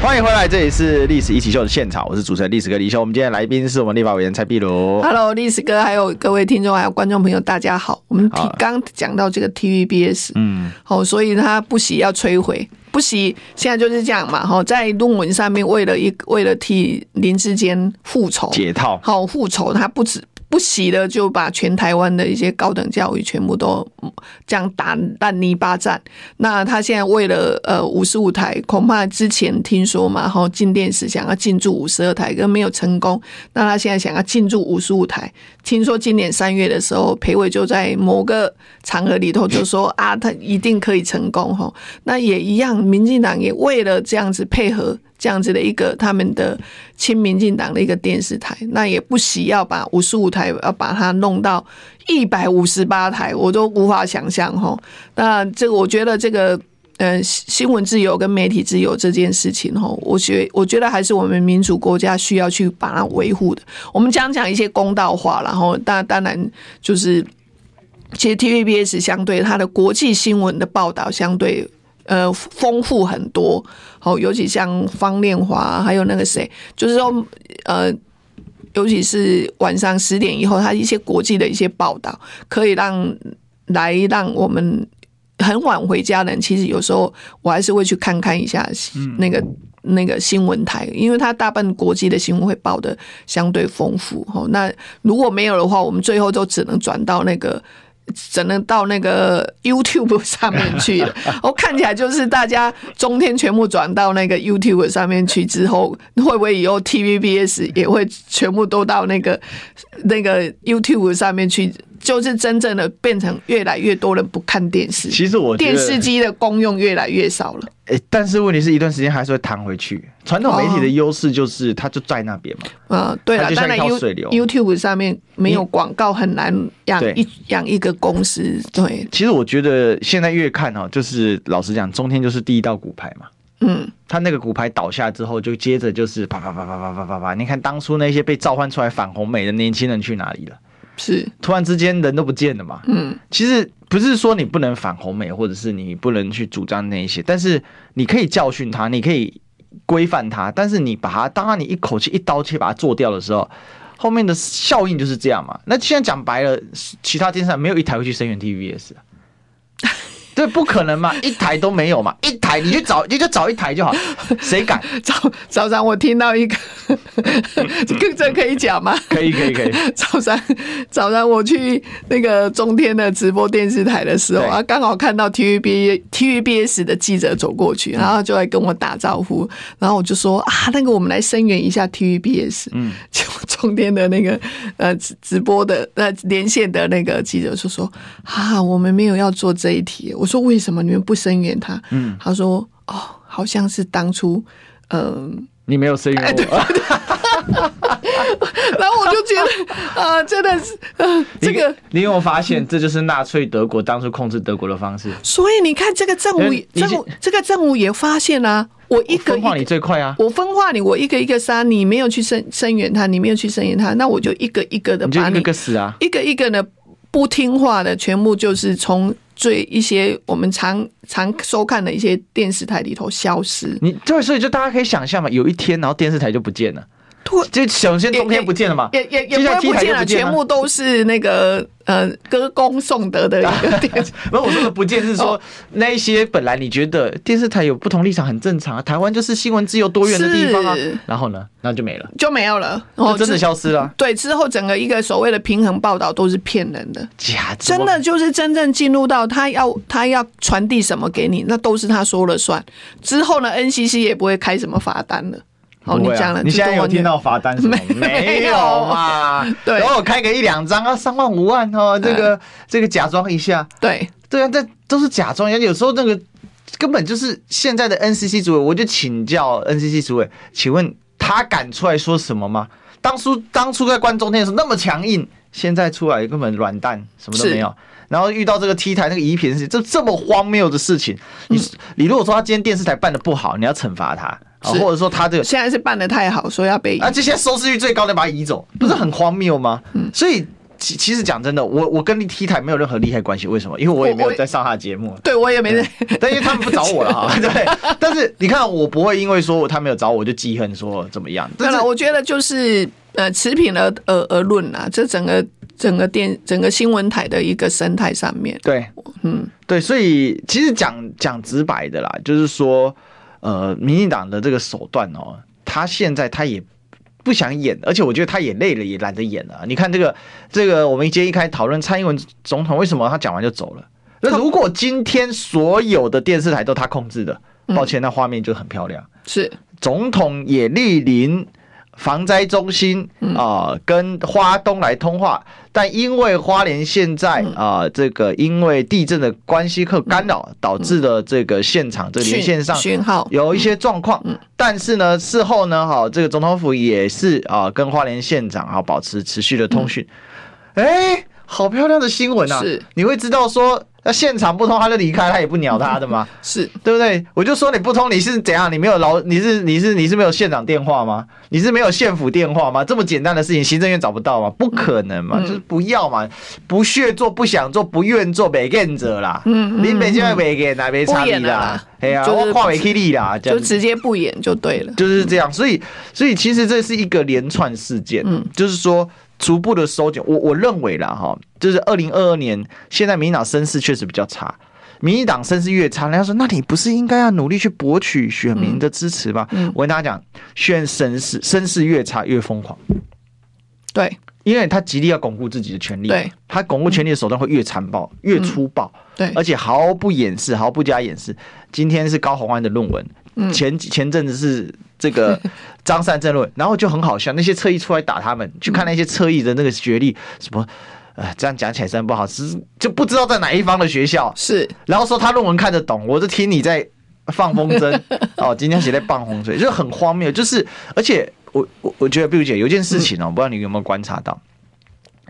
欢迎回来，这里是《历史一起秀》的现场，我是主持人历史哥李修。我们今天来宾是我们立法委员蔡壁如。Hello，历史哥，还有各位听众，还有观众朋友，大家好。我们刚讲到这个 TVBS，嗯，好，所以他不惜要摧毁。不惜，现在就是这样嘛，哈，在论文上面为了一为了替林志坚复仇解套，好复仇，他不止。不惜的就把全台湾的一些高等教育全部都这样打烂泥巴战。那他现在为了呃五十五台，恐怕之前听说嘛，哈进电视想要进驻五十二台，跟没有成功。那他现在想要进驻五十五台，听说今年三月的时候，裴伟就在某个场合里头就说啊，他一定可以成功哈。那也一样，民进党也为了这样子配合。这样子的一个他们的亲民进党的一个电视台，那也不惜要把五十五台要把它弄到一百五十八台，我都无法想象哈。那这个我觉得这个呃新闻自由跟媒体自由这件事情哈，我觉我觉得还是我们民主国家需要去把它维护的。我们讲讲一些公道话，然后当当然就是其实 TVBS 相对它的国际新闻的报道相对。呃，丰富很多，好，尤其像方念华，还有那个谁，就是说，呃，尤其是晚上十点以后，他一些国际的一些报道，可以让来让我们很晚回家的人，其实有时候我还是会去看看一下那个。那个新闻台，因为它大部分国际的新闻会报的相对丰富。哈，那如果没有的话，我们最后就只能转到那个。只能到那个 YouTube 上面去了。我 *laughs* 看起来就是大家中天全部转到那个 YouTube 上面去之后，会不会以后 TVBS 也会全部都到那个那个 YouTube 上面去？就是真正的变成越来越多人不看电视。其实我电视机的功用越来越少了。哎，但是问题是一段时间还是会弹回去。传统媒体的优势就是它就在那边嘛。嗯，对了，当然 YouTube 上面没有广告，很难养一养一个公司。对，其实我觉得现在越看哦，就是老实讲，中天就是第一道骨牌嘛。嗯，他那个骨牌倒下之后，就接着就是啪啪啪啪啪啪啪啪。你看当初那些被召唤出来反红美的年轻人去哪里了？是，突然之间人都不见了嘛？嗯，其实不是说你不能反红美，或者是你不能去主张那一些，但是你可以教训他，你可以规范他，但是你把他，当你一口气一刀切把它做掉的时候，后面的效应就是这样嘛。那现在讲白了，其他电视台没有一台会去声援 TVBS 啊。对，不可能嘛，*laughs* 一台都没有嘛，一台你就找，你就找一台就好，*laughs* 谁敢？早早上我听到一个，*laughs* 这这可以讲吗？可以可以可以。早上早上我去那个中天的直播电视台的时候啊，刚好看到 TVB TVBS 的记者走过去，然后就来跟我打招呼，然后我就说啊，那个我们来声援一下 TVBS。嗯，就中天的那个呃直直播的呃连线的那个记者就说啊，我们没有要做这一题。我说为什么你们不声援他？嗯，他说哦，好像是当初，嗯、呃，你没有声援我。*laughs* 然后我就觉得啊、呃，真的是，呃，这个你，你有发现，这就是纳粹德国当初控制德国的方式。所以你看，这个政务，政务，这个政务也发现啊，我一个，分化你最快啊，我分化你，我一个一个杀，你没有去声声援他，你没有去声援他，那我就一个一个的把你，你一个，个死啊，一个一个的不听话的，全部就是从。最一些我们常常收看的一些电视台里头消失，你对，所以就大家可以想象嘛，有一天然后电视台就不见了，就首先冬天不见了嘛，也也也不会不见了，全部都是那个。呃，歌功颂德的一个电视，*laughs* 不是我说的不见是说那一些本来你觉得电视台有不同立场很正常啊，台湾就是新闻自由多元的地方啊，然后呢，那就没了，就没有了，就真的消失了。对，之后整个一个所谓的平衡报道都是骗人的，假的，真的就是真正进入到他要他要传递什么给你，那都是他说了算。之后呢，NCC 也不会开什么罚单了。哦，你讲了，你现在有听到罚单是吗？没有嘛？*laughs* 对，然后我开个一两张啊，三万五万哦，这个这个假装一下，对对啊，这都是假装。有时候那个根本就是现在的 NCC 主委，我就请教 NCC 主委，请问他敢出来说什么吗？当初当初在关中天的时候那么强硬，现在出来根本软蛋，什么都没有。然后遇到这个 T 台那个仪品事情，这这么荒谬的事情，你你如果说他今天电视台办的不好，你要惩罚他。或者说他这个现在是办的太好，说要被移，啊，这些收视率最高的把他移走，不是很荒谬吗？嗯，所以其其实讲真的，我我跟 T 台没有任何利害关系，为什么？因为我也没有在上他的节目，对我也没在，但因为他们不找我了哈，*laughs* 对。但是你看，我不会因为说他没有找我就记恨说怎么样。对了，我觉得就是呃持平而而而论啊，这整个整个电整个新闻台的一个生态上面，对，嗯，对，所以其实讲讲直白的啦，就是说。呃，民进党的这个手段哦，他现在他也不想演，而且我觉得他也累了，也懒得演了。你看这个这个，我们今天一开讨论蔡英文总统为什么他讲完就走了。那如果今天所有的电视台都他控制的，抱歉，那画面就很漂亮。是总统也莅临。防灾中心啊、呃，跟花东来通话，但因为花莲现在啊、呃，这个因为地震的关系和干扰，导致了这个现场这个连线上讯号有一些状况。但是呢，事后呢，哈，这个总统府也是啊，跟花莲县长啊保持持续的通讯。哎，好漂亮的新闻啊！是，你会知道说。那现场不通，他就离开，他也不鸟他的吗？*laughs* 是对不对？我就说你不通，你是怎样？你没有老？你是你是你是没有县长电话吗？你是没有县府电话吗？这么简单的事情，行政院找不到吗？不可能嘛，就是不要嘛，不屑做，不想做，不愿做，没干者啦。嗯，你北京没干，哪没差你啦？哎呀，我跨维 K 力啦，就直接不演就对了。就是这样，所以所以其实这是一个连串事件，嗯，就是说。逐步的收紧，我我认为啦哈，就是二零二二年，现在民进党声势确实比较差，民进党声势越差，人家说那你不是应该要努力去博取选民的支持吗？嗯嗯、我跟大家讲，选声势声势越差越疯狂。对，因为他极力要巩固自己的权利，对，他巩固权利的手段会越残暴、嗯、越粗暴，对，而且毫不掩饰、毫不加掩饰。今天是高虹安的论文，嗯、前前阵子是这个张善政论，然后就很好笑，那些侧翼出来打他们，去看那些侧翼的那个学历什么。呃，这样讲起来真不好，是就不知道在哪一方的学校是，然后说他论文看得懂，我就听你在放风筝 *laughs* 哦。今天写在放洪水，就很荒谬。就是，而且我我我觉得，碧如姐有件事情哦，嗯、不知道你有没有观察到，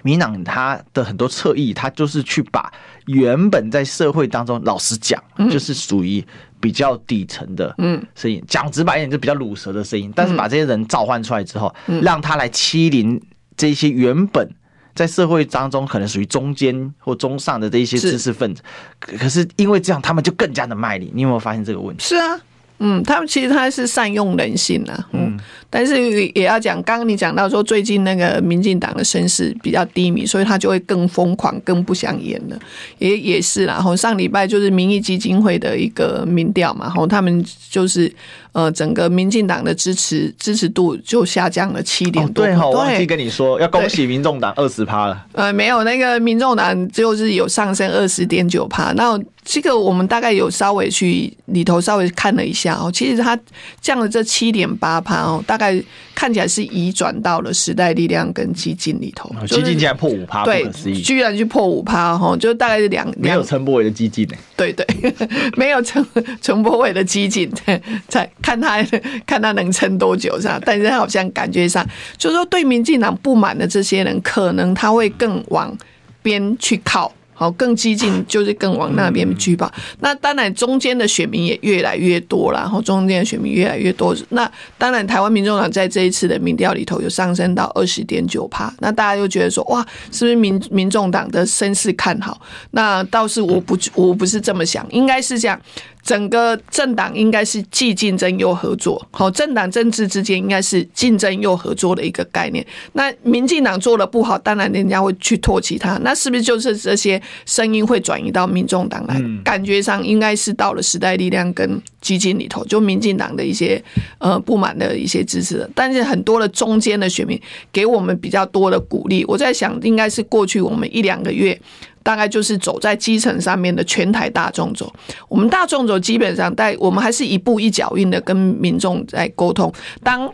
民党他的很多侧翼，他就是去把原本在社会当中，老实讲，嗯、就是属于比较底层的嗯声音，讲直白一点就比较鲁舌的声音，但是把这些人召唤出来之后，嗯、让他来欺凌这些原本。在社会当中，可能属于中间或中上的这一些知识分子，可是因为这样，他们就更加的卖力。你有没有发现这个问题？是啊，嗯，他们其实他是善用人性啊，嗯，但是也要讲，刚刚你讲到说，最近那个民进党的声势比较低迷，所以他就会更疯狂、更不想演了。也也是啦，然后上礼拜就是民意基金会的一个民调嘛，然后他们就是。呃，整个民进党的支持支持度就下降了七点多。哦、对哈、哦，我忘记跟你说，要恭喜民众党二十趴了。呃，没有，那个民众党就是有上升二十点九趴。那这个我们大概有稍微去里头稍微看了一下哦，其实它降了这七点八趴哦，大概看起来是移转到了时代力量跟激进里头。激进竟然破五趴，对，居然去破五趴哈，就大概是两没有陈柏伟的激进呢。对对，*laughs* 没有陈陈柏伟的激进 *laughs* 在。看他看他能撑多久是吧？但是他好像感觉上，就是说对民进党不满的这些人，可能他会更往边去靠。好，更激进就是更往那边去吧。那当然，中间的选民也越来越多了，然后中间的选民越来越多。那当然，台湾民众党在这一次的民调里头有上升到二十点九趴。那大家就觉得说，哇，是不是民民众党的声势看好？那倒是我不我不是这么想，应该是这样。整个政党应该是既竞争又合作，好，政党政治之间应该是竞争又合作的一个概念。那民进党做的不好，当然人家会去唾弃他，那是不是就是这些声音会转移到民众党来？感觉上应该是到了时代力量跟基金里头，就民进党的一些呃不满的一些支持的，但是很多的中间的选民给我们比较多的鼓励。我在想，应该是过去我们一两个月。大概就是走在基层上面的全台大众走，我们大众走基本上在我们还是一步一脚印的跟民众在沟通。当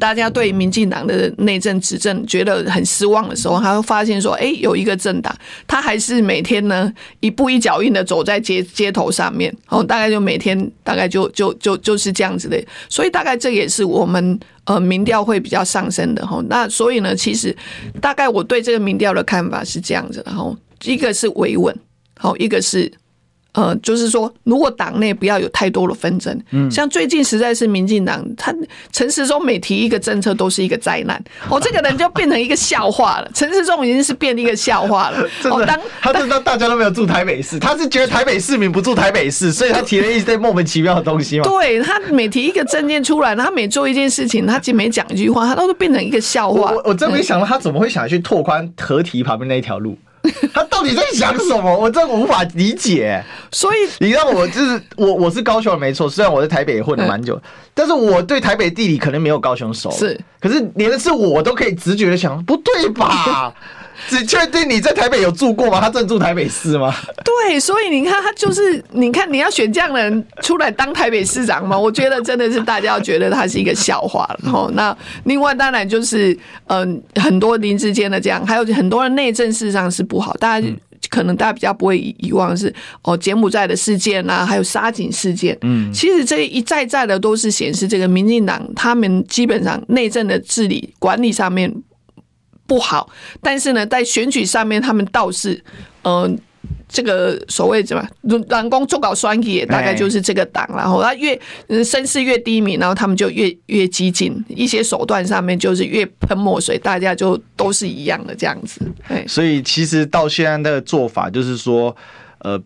大家对民进党的内政执政觉得很失望的时候，他会发现说，哎，有一个政党，他还是每天呢一步一脚印的走在街街头上面，哦，大概就每天大概就就就就是这样子的。所以大概这也是我们呃民调会比较上升的哈。那所以呢，其实大概我对这个民调的看法是这样子的，然后。一个是维稳，好，一个是，呃，就是说，如果党内不要有太多的纷争，嗯，像最近实在是民进党，他陈时中每提一个政策都是一个灾难，哦，这个人就变成一个笑话了。*laughs* 陈时中已经是变一个笑话了，*laughs* 真的，他知道 *laughs* 大家都没有住台北市，他是觉得台北市民不住台北市，所以他提了一些莫名其妙的东西嘛。对，他每提一个政见出来，他每做一件事情，他就每讲一句话，他都是变成一个笑话。我我真没想到他怎么会想去拓宽河堤旁边那一条路。*laughs* 他到底在想什么？我真的无法理解。所以你让我就是我，我是高雄人没错。虽然我在台北也混了蛮久，但是我对台北地理可能没有高雄熟。是，可是连是我都可以直觉的想，不对吧？*laughs* 只确定你在台北有住过吗？他真的住台北市吗？*laughs* 对，所以你看，他就是你看，你要选这样的人出来当台北市长吗？我觉得真的是大家要觉得他是一个笑话了。然后，那另外当然就是嗯，很多林志坚的这样，还有很多人内政事实上是不好。大家可能大家比较不会遗忘的是哦，柬埔寨的事件啊，还有沙井事件。嗯，其实这一再再的都是显示这个民进党他们基本上内政的治理管理上面。不好，但是呢，在选举上面，他们倒是，嗯、呃，这个所谓什么“蓝工做搞双也”，大概就是这个党，然后他越声势越低迷，然后他们就越越激进，一些手段上面就是越喷墨水，大家就都是一样的这样子。所以其实到现在的做法就是说，呃，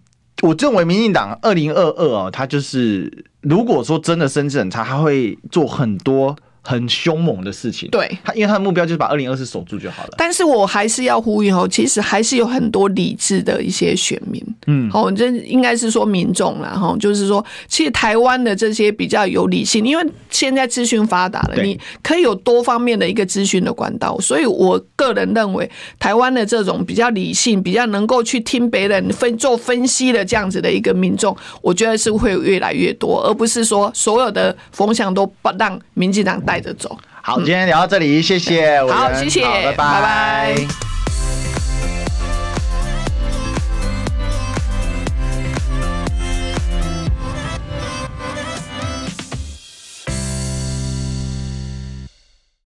我认为民进党二零二二哦，他就是如果说真的声势很差，他会做很多。很凶猛的事情。对，他因为他的目标就是把二零二四守住就好了。但是我还是要呼吁哦，其实还是有很多理智的一些选民，嗯，好，这应该是说民众啦，哈，就是说，其实台湾的这些比较有理性，因为现在资讯发达了，你可以有多方面的一个资讯的管道，所以我个人认为，台湾的这种比较理性、比较能够去听别人分做分析的这样子的一个民众，我觉得是会越来越多，而不是说所有的风向都不让民进党带着走。好，今天聊到这里，谢谢。好，谢谢，拜拜。拜拜。